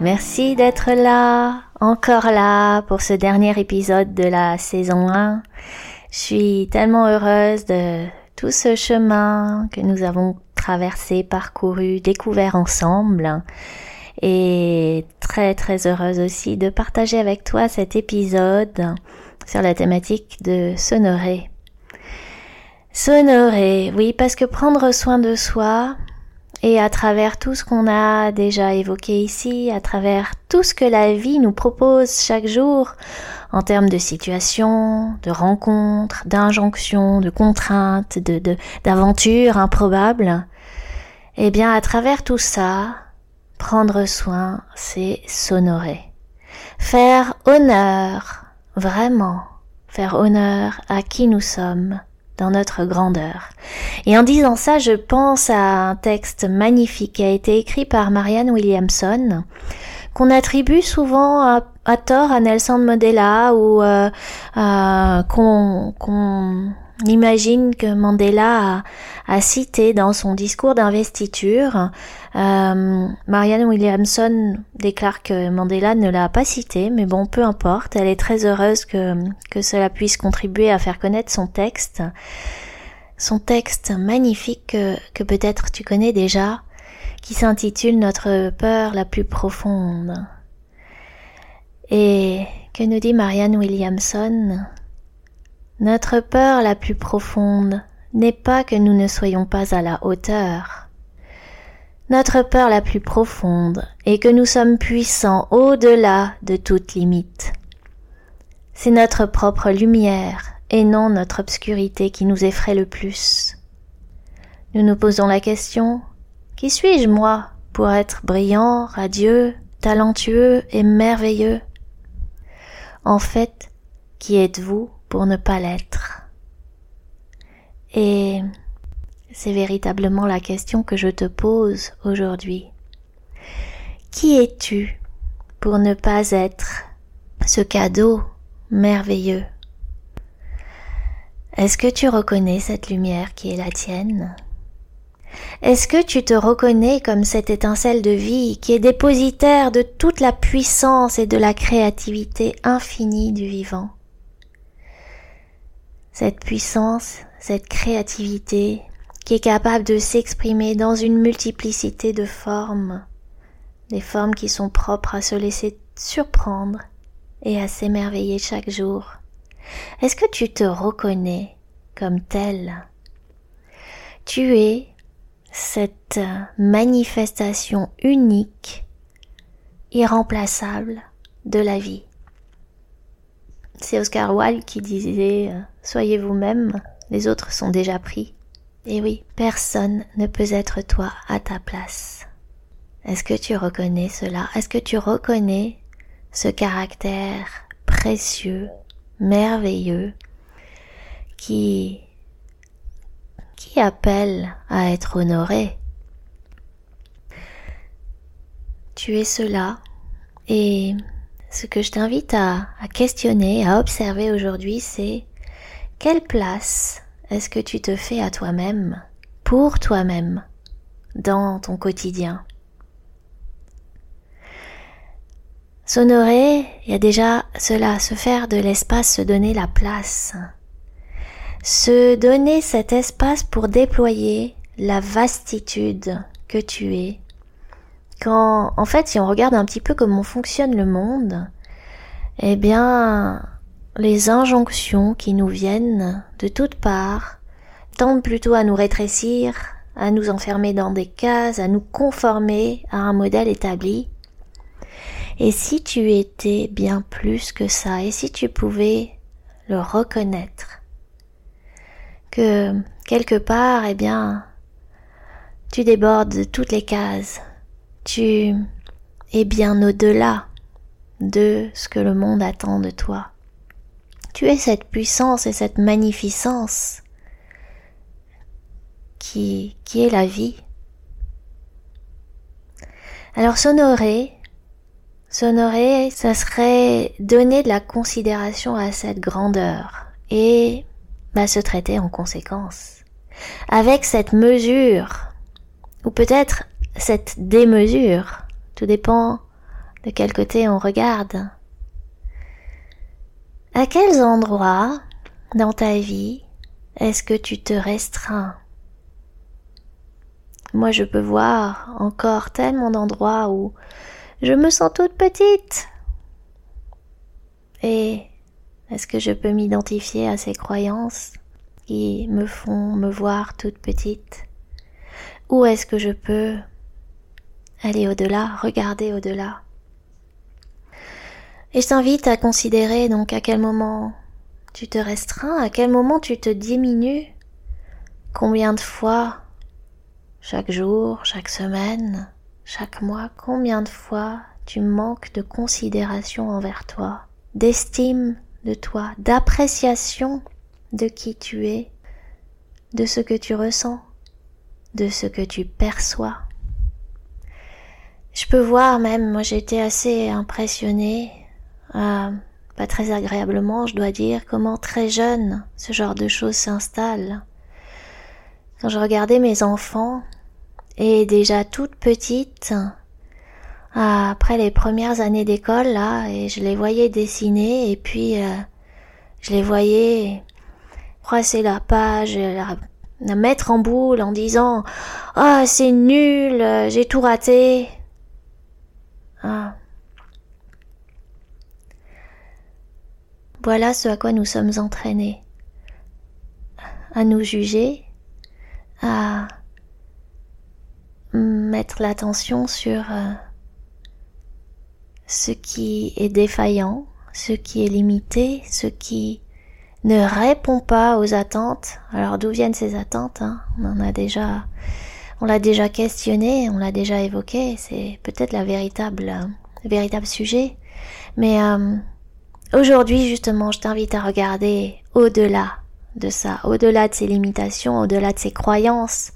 Merci d'être là, encore là pour ce dernier épisode de la saison 1. Je suis tellement heureuse de tout ce chemin que nous avons traversé, parcouru, découvert ensemble. Et très très heureuse aussi de partager avec toi cet épisode sur la thématique de s'honorer. S'honorer, oui, parce que prendre soin de soi, et à travers tout ce qu'on a déjà évoqué ici, à travers tout ce que la vie nous propose chaque jour, en termes de situations, de rencontres, d'injonctions, de contraintes, de, d'aventures improbables, eh bien, à travers tout ça, prendre soin, c'est s'honorer. Faire honneur, vraiment, faire honneur à qui nous sommes, dans notre grandeur. Et en disant ça, je pense à un texte magnifique qui a été écrit par Marianne Williamson, qu'on attribue souvent à, tort à Nelson Mandela ou euh, qu'on imagine que Mandela a, cité dans son discours d'investiture. Euh, Marianne Williamson déclare que Mandela ne l'a pas cité, mais bon, peu importe. Elle est très heureuse que, que cela puisse contribuer à faire connaître son texte. Son texte magnifique que, que peut-être tu connais déjà, qui s'intitule Notre peur la plus profonde. Et que nous dit Marianne Williamson? Notre peur la plus profonde n'est pas que nous ne soyons pas à la hauteur. Notre peur la plus profonde est que nous sommes puissants au-delà de toute limite. C'est notre propre lumière et non notre obscurité qui nous effraie le plus. Nous nous posons la question Qui suis-je moi pour être brillant, radieux, talentueux et merveilleux? En fait, qui êtes-vous? Pour ne pas l'être. Et c'est véritablement la question que je te pose aujourd'hui. Qui es-tu pour ne pas être ce cadeau merveilleux? Est-ce que tu reconnais cette lumière qui est la tienne? Est-ce que tu te reconnais comme cette étincelle de vie qui est dépositaire de toute la puissance et de la créativité infinie du vivant? Cette puissance, cette créativité qui est capable de s'exprimer dans une multiplicité de formes, des formes qui sont propres à se laisser surprendre et à s'émerveiller chaque jour. Est-ce que tu te reconnais comme tel? Tu es cette manifestation unique, irremplaçable de la vie. C'est Oscar Wilde qui disait euh, Soyez vous-même, les autres sont déjà pris. Et oui, personne ne peut être toi à ta place. Est-ce que tu reconnais cela? Est-ce que tu reconnais ce caractère précieux, merveilleux, qui, qui appelle à être honoré? Tu es cela et ce que je t'invite à, questionner, à observer aujourd'hui, c'est quelle place est-ce que tu te fais à toi-même, pour toi-même, dans ton quotidien? S'honorer, il y a déjà cela, se faire de l'espace, se donner la place. Se donner cet espace pour déployer la vastitude que tu es quand, en fait, si on regarde un petit peu comment fonctionne le monde, eh bien, les injonctions qui nous viennent de toutes parts tendent plutôt à nous rétrécir, à nous enfermer dans des cases, à nous conformer à un modèle établi. Et si tu étais bien plus que ça, et si tu pouvais le reconnaître, que quelque part, eh bien, tu débordes de toutes les cases, tu es bien au-delà de ce que le monde attend de toi. Tu es cette puissance et cette magnificence qui, qui est la vie. Alors s'honorer, s'honorer, ça serait donner de la considération à cette grandeur et bah, se traiter en conséquence. Avec cette mesure, ou peut-être cette démesure, tout dépend de quel côté on regarde. À quels endroits dans ta vie est-ce que tu te restreins? Moi je peux voir encore tellement d'endroits où je me sens toute petite. Et est-ce que je peux m'identifier à ces croyances qui me font me voir toute petite? Ou est-ce que je peux aller au-delà, regarder au-delà Et je t'invite à considérer donc à quel moment tu te restreins, à quel moment tu te diminues, combien de fois chaque jour, chaque semaine, chaque mois, combien de fois tu manques de considération envers toi, d'estime de toi, d'appréciation de qui tu es, de ce que tu ressens, de ce que tu perçois. Je peux voir même, moi j'ai été assez impressionnée, euh, pas très agréablement je dois dire, comment très jeune ce genre de choses s'installe. Quand je regardais mes enfants, et déjà toute petite, après les premières années d'école là et je les voyais dessiner et puis euh, je les voyais froisser la page la, la, mettre en boule en disant ah oh, c'est nul j'ai tout raté ah. voilà ce à quoi nous sommes entraînés à nous juger à mettre l'attention sur euh, ce qui est défaillant, ce qui est limité, ce qui ne répond pas aux attentes. Alors d'où viennent ces attentes hein? On en a déjà, on l'a déjà questionné, on l'a déjà évoqué. C'est peut-être la véritable, le véritable sujet. Mais euh, aujourd'hui justement, je t'invite à regarder au-delà de ça, au-delà de ces limitations, au-delà de ces croyances,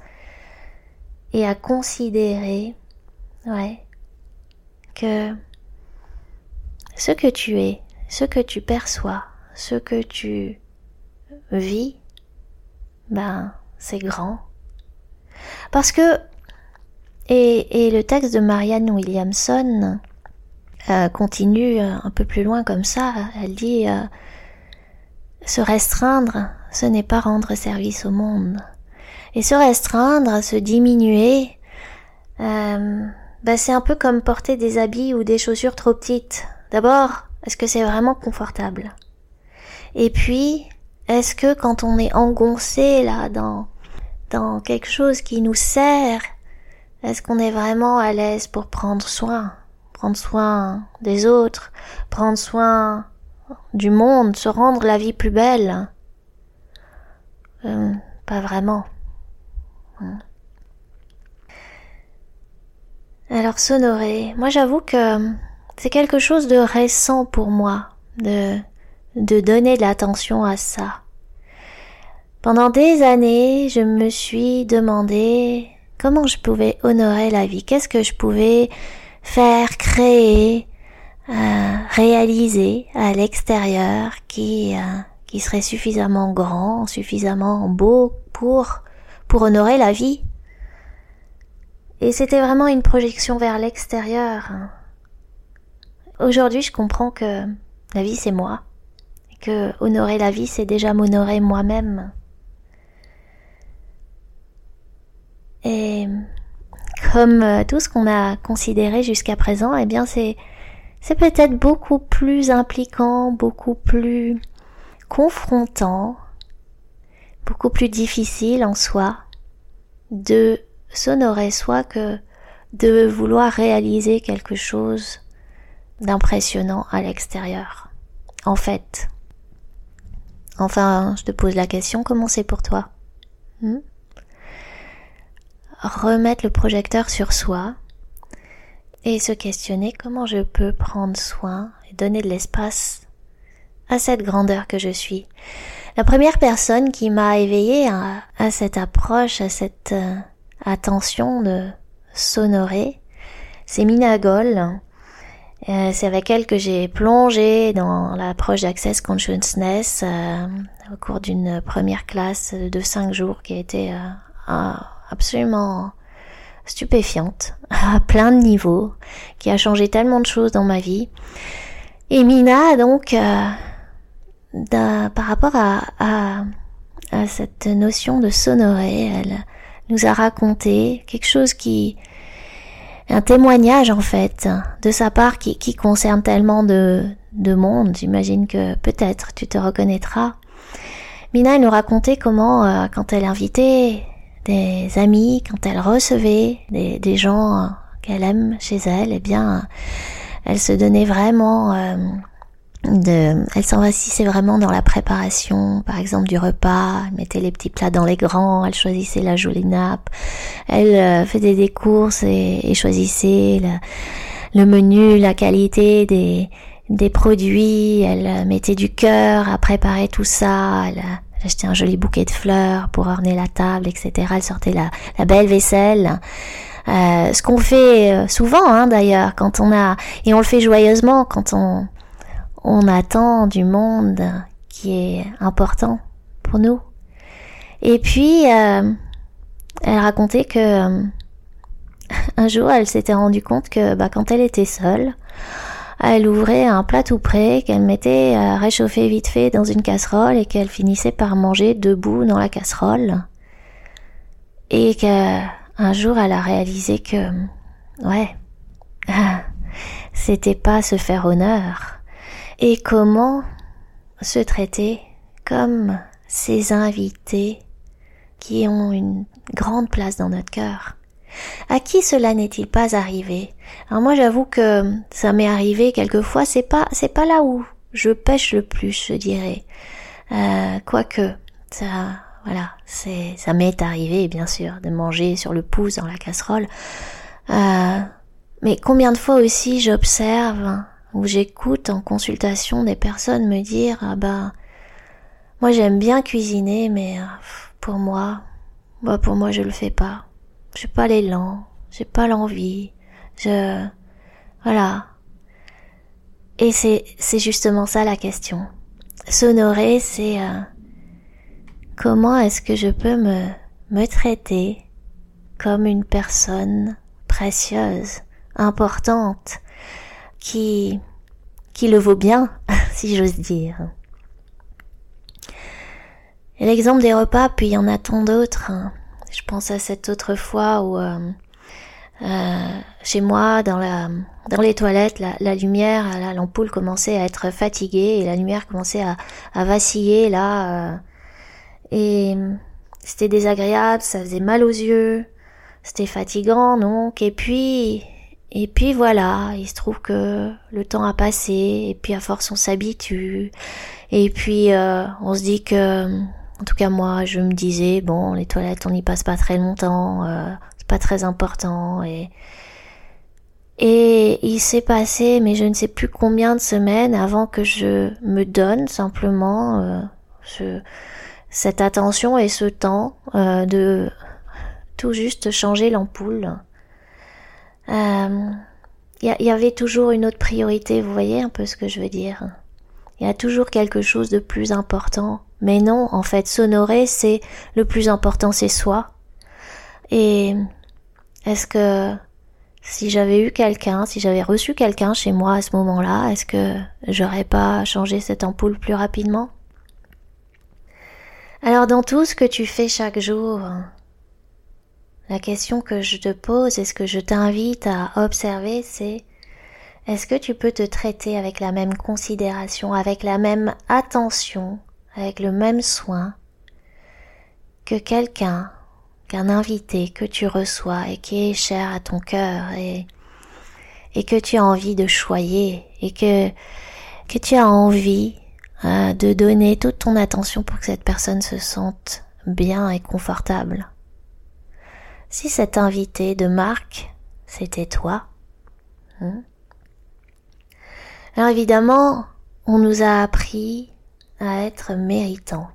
et à considérer, ouais, que ce que tu es, ce que tu perçois, ce que tu vis, ben, c'est grand. Parce que, et, et le texte de Marianne Williamson euh, continue un peu plus loin comme ça, elle dit, euh, se restreindre, ce n'est pas rendre service au monde. Et se restreindre, se diminuer, euh, ben c'est un peu comme porter des habits ou des chaussures trop petites. D'abord, est-ce que c'est vraiment confortable? Et puis, est-ce que quand on est engoncé là dans dans quelque chose qui nous sert, est-ce qu'on est vraiment à l'aise pour prendre soin, prendre soin des autres, prendre soin du monde, se rendre la vie plus belle? Euh, Pas vraiment. Alors s'honorer, moi j'avoue que c'est quelque chose de récent pour moi, de, de donner de l'attention à ça. Pendant des années, je me suis demandé comment je pouvais honorer la vie, qu'est-ce que je pouvais faire, créer, euh, réaliser à l'extérieur qui, euh, qui serait suffisamment grand, suffisamment beau pour, pour honorer la vie? Et c'était vraiment une projection vers l'extérieur, Aujourd'hui, je comprends que la vie, c'est moi. Que honorer la vie, c'est déjà m'honorer moi-même. Et comme euh, tout ce qu'on a considéré jusqu'à présent, eh bien, c'est, c'est peut-être beaucoup plus impliquant, beaucoup plus confrontant, beaucoup plus difficile en soi de s'honorer soi que de vouloir réaliser quelque chose d'impressionnant à l'extérieur. En fait. Enfin, je te pose la question, comment c'est pour toi? Hmm? Remettre le projecteur sur soi et se questionner comment je peux prendre soin et donner de l'espace à cette grandeur que je suis. La première personne qui m'a éveillée à, cette approche, à cette euh, attention de s'honorer, c'est Mina Goll. Euh, c'est avec elle que j'ai plongé dans l'approche d'Access Consciousness euh, au cours d'une première classe de cinq jours qui a été absolument stupéfiante, à plein de niveaux, qui a changé tellement de choses dans ma vie. Et Mina, donc, euh, par rapport à, cette notion de sonoré, elle nous a raconté quelque chose qui, un témoignage en fait, de sa part qui, qui concerne tellement de, de monde. J'imagine que peut-être tu te reconnaîtras. Mina, elle nous racontait comment, euh, quand elle invitait des amis, quand elle recevait des, gens qu'elle aime chez elle, eh bien, elle se donnait vraiment euh, de, elle s'investissait vraiment dans la préparation, par exemple du repas, elle mettait les petits plats dans les grands, elle choisissait la jolie nappe, elle euh, faisait des courses et, et choisissait le menu, la qualité des, des produits, elle mettait du cœur à préparer tout ça, elle, achetait un joli bouquet de fleurs pour orner la table, etc. Elle sortait la, la belle vaisselle. Euh, ce qu'on fait euh, souvent hein, d'ailleurs quand on a et on le fait joyeusement quand on on attend du monde qui est important pour nous. Et puis euh, elle racontait que un jour elle s'était rendue compte que bah, quand elle était seule, elle ouvrait un plat tout prêt qu'elle mettait à réchauffer vite fait dans une casserole et qu'elle finissait par manger debout dans la casserole. Et qu'un jour elle a réalisé que, ouais, c'était pas se faire honneur. Et comment se traiter comme ces invités qui ont une grande place dans notre cœur. À qui cela n'est-il pas arrivé? Alors moi j'avoue que ça m'est arrivé quelquefois, c'est pas c'est pas là où je pêche le plus, je dirais. Euh, quoique ça voilà, c'est ça m'est arrivé bien sûr de manger sur le pouce dans la casserole. Euh, mais combien de fois aussi j'observe ou j'écoute en consultation des personnes me dire ah bah moi j'aime bien cuisiner mais euh, pour moi bah pour moi je le fais pas j'ai pas l'élan, j'ai pas l'envie, je, voilà. Et c'est, c'est justement ça la question. S'honorer, c'est euh, comment est-ce que je peux me, me traiter comme une personne précieuse, importante, qui, qui le vaut bien, si j'ose dire. L'exemple des repas, puis il y en a tant d'autres. Je pense à cette autre fois où euh, euh, chez moi, dans la dans les toilettes, la, la lumière, l'ampoule commençait à être fatiguée et la lumière commençait à, vaciller là. Euh, et c'était désagréable, ça faisait mal aux yeux, c'était fatigant donc. Et puis et puis voilà, il se trouve que le temps a passé et puis à force on s'habitue. Et puis on se dit que en tout cas, moi, je me disais, bon, les toilettes, on n'y passe pas très longtemps, euh, c'est pas très important. Et, et il s'est passé, mais je ne sais plus combien de semaines avant que je me donne simplement euh, ce, cette attention et ce temps euh, de tout juste changer l'ampoule. Il y, y avait toujours une autre priorité, vous voyez un peu ce que je veux dire. Il y a toujours quelque chose de plus important mais non, en fait, s'honorer, c'est le plus important, c'est soi. Et est-ce que si j'avais eu quelqu'un, si j'avais reçu quelqu'un chez moi à ce moment-là, est-ce que j'aurais pas changé cette ampoule plus rapidement? Alors dans tout ce que tu fais chaque jour, la question que je te pose et ce que je t'invite à observer, c'est est-ce que tu peux te traiter avec la même considération, avec la même attention avec le même soin que quelqu'un, qu'un invité que tu reçois et qui est cher à ton cœur et, et que tu as envie de choyer et que, que tu as envie euh, de donner toute ton attention pour que cette personne se sente bien et confortable. Si cet invité de marque, c'était toi, Hein. Alors évidemment, on nous a appris à être méritants.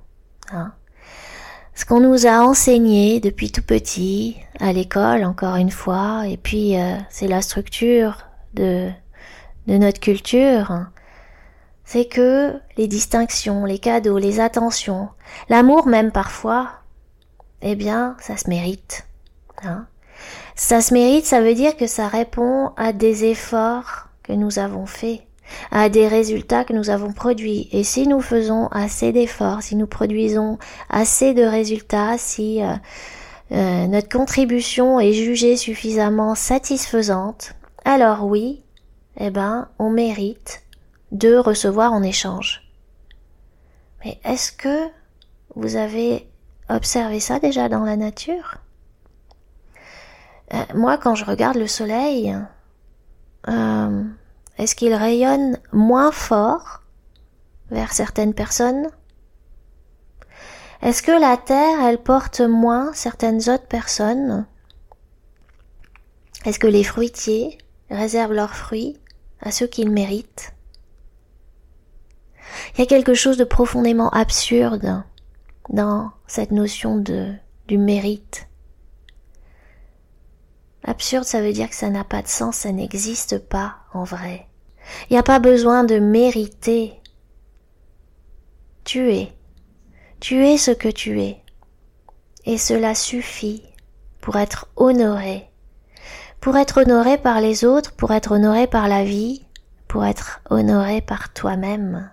Hein. Ce qu'on nous a enseigné depuis tout petit, à l'école encore une fois, et puis euh, c'est la structure de, de notre culture, hein. c'est que les distinctions, les cadeaux, les attentions, l'amour même parfois, eh bien, ça se mérite. Hein. Ça se mérite, ça veut dire que ça répond à des efforts que nous avons faits, à des résultats que nous avons produits. Et si nous faisons assez d'efforts, si nous produisons assez de résultats, si euh, euh, notre contribution est jugée suffisamment satisfaisante, alors oui, eh ben, on mérite de recevoir en échange. Mais est-ce que vous avez observé ça déjà dans la nature? Euh, Moi, quand je regarde le soleil, est-ce qu'il rayonne moins fort vers certaines personnes? Est-ce que la Terre, elle porte moins certaines autres personnes? Est-ce que les fruitiers réservent leurs fruits à ceux qu'ils méritent? Il y a quelque chose de profondément absurde dans cette notion de du mérite. Absurde, ça veut dire que ça n'a pas de sens, ça n'existe pas en vrai. Il n'y a pas besoin de mériter. Tu es. Tu es ce que tu es. Et cela suffit pour être honoré. Pour être honoré par les autres, pour être honoré par la vie, pour être honoré par toi-même.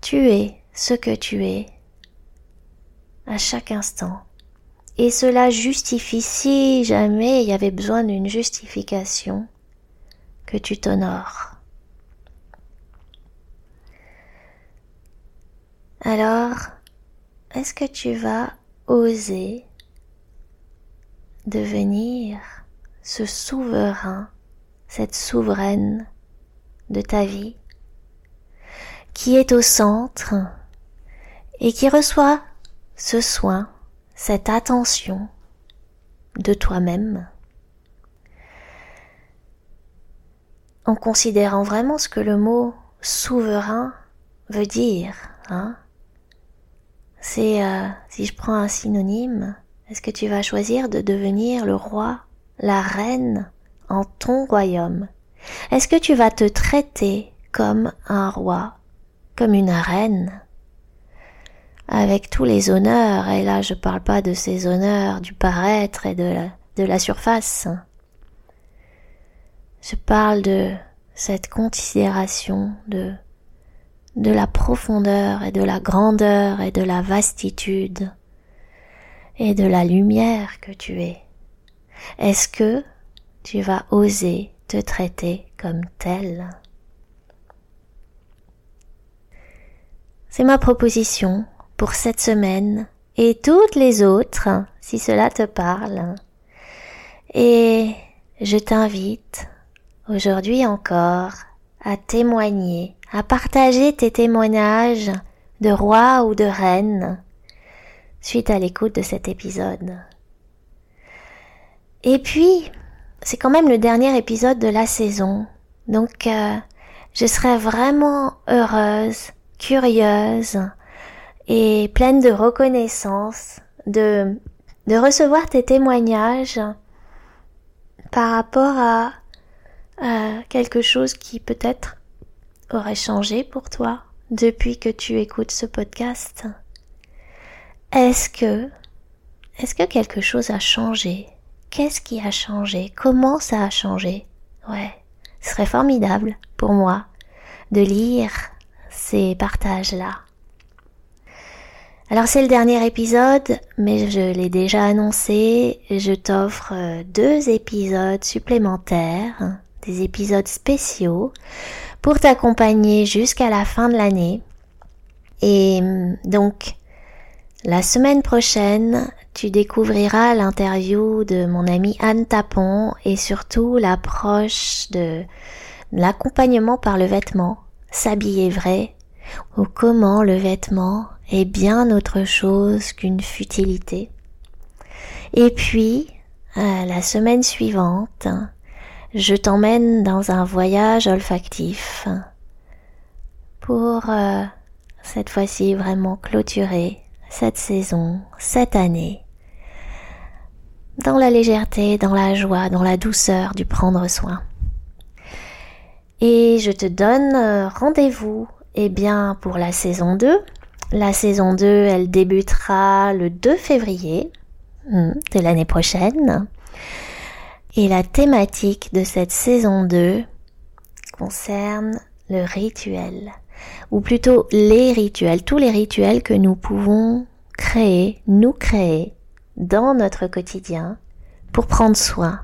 Tu es ce que tu es à chaque instant. Et cela justifie, si jamais il y avait besoin d'une justification, que tu t'honores. Alors, est-ce que tu vas oser devenir ce souverain, cette souveraine de ta vie, qui est au centre et qui reçoit ce soin cette attention de toi-même en considérant vraiment ce que le mot souverain veut dire. Hein C'est, euh, si je prends un synonyme, est-ce que tu vas choisir de devenir le roi, la reine en ton royaume? Est-ce que tu vas te traiter comme un roi, comme une reine? Avec tous les honneurs, et là je parle pas de ces honneurs du paraître et de la, de la surface. Je parle de cette considération de, de la profondeur et de la grandeur et de la vastitude et de la lumière que tu es. Est-ce que tu vas oser te traiter comme tel? C'est ma proposition pour cette semaine et toutes les autres, si cela te parle. Et je t'invite aujourd'hui encore à témoigner, à partager tes témoignages de roi ou de reine suite à l'écoute de cet épisode. Et puis, c'est quand même le dernier épisode de la saison, donc euh, je serais vraiment heureuse, curieuse, et pleine de reconnaissance de, de recevoir tes témoignages par rapport à, à quelque chose qui peut-être aurait changé pour toi depuis que tu écoutes ce podcast. Est-ce que, est-ce que quelque chose a changé? Qu'est-ce qui a changé? Comment ça a changé? Ouais. Ce serait formidable pour moi de lire ces partages-là. Alors c'est le dernier épisode, mais je l'ai déjà annoncé, je t'offre euh, deux épisodes supplémentaires, des épisodes spéciaux, pour t'accompagner jusqu'à la fin de l'année. Et hum, donc, la semaine prochaine, tu découvriras l'interview de mon amie Anne Tapon et surtout l'approche de l'accompagnement par le vêtement, s'habiller vrai, ou comment le vêtement bien autre chose qu'une futilité. Et puis, la semaine suivante, je t'emmène dans un voyage olfactif pour euh, cette fois-ci vraiment clôturer cette saison, cette année, dans la légèreté, dans la joie, dans la douceur du prendre soin. Et je te donne euh, rendez-vous, eh bien, pour la saison 2. La saison 2, elle débutera le 2 février hmm, de l'année prochaine. Et la thématique de cette saison 2 concerne le rituel, ou plutôt les rituels, tous les rituels que nous pouvons créer, nous créer dans notre quotidien pour prendre soin,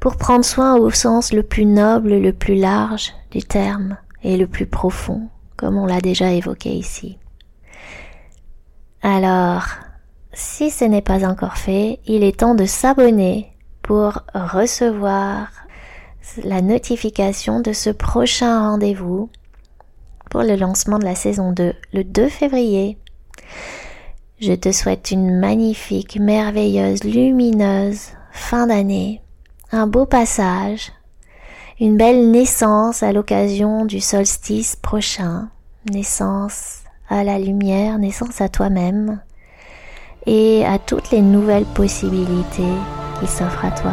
pour prendre soin au sens le plus noble, le plus large du terme et le plus profond, comme on l'a déjà évoqué ici. Alors, si ce n'est pas encore fait, il est temps de s'abonner pour recevoir la notification de ce prochain rendez-vous pour le lancement de la saison 2 le 2 février. Je te souhaite une magnifique, merveilleuse, lumineuse fin d'année, un beau passage, une belle naissance à l'occasion du solstice prochain, naissance à la lumière, naissance à toi-même et à toutes les nouvelles possibilités qui s'offre à toi.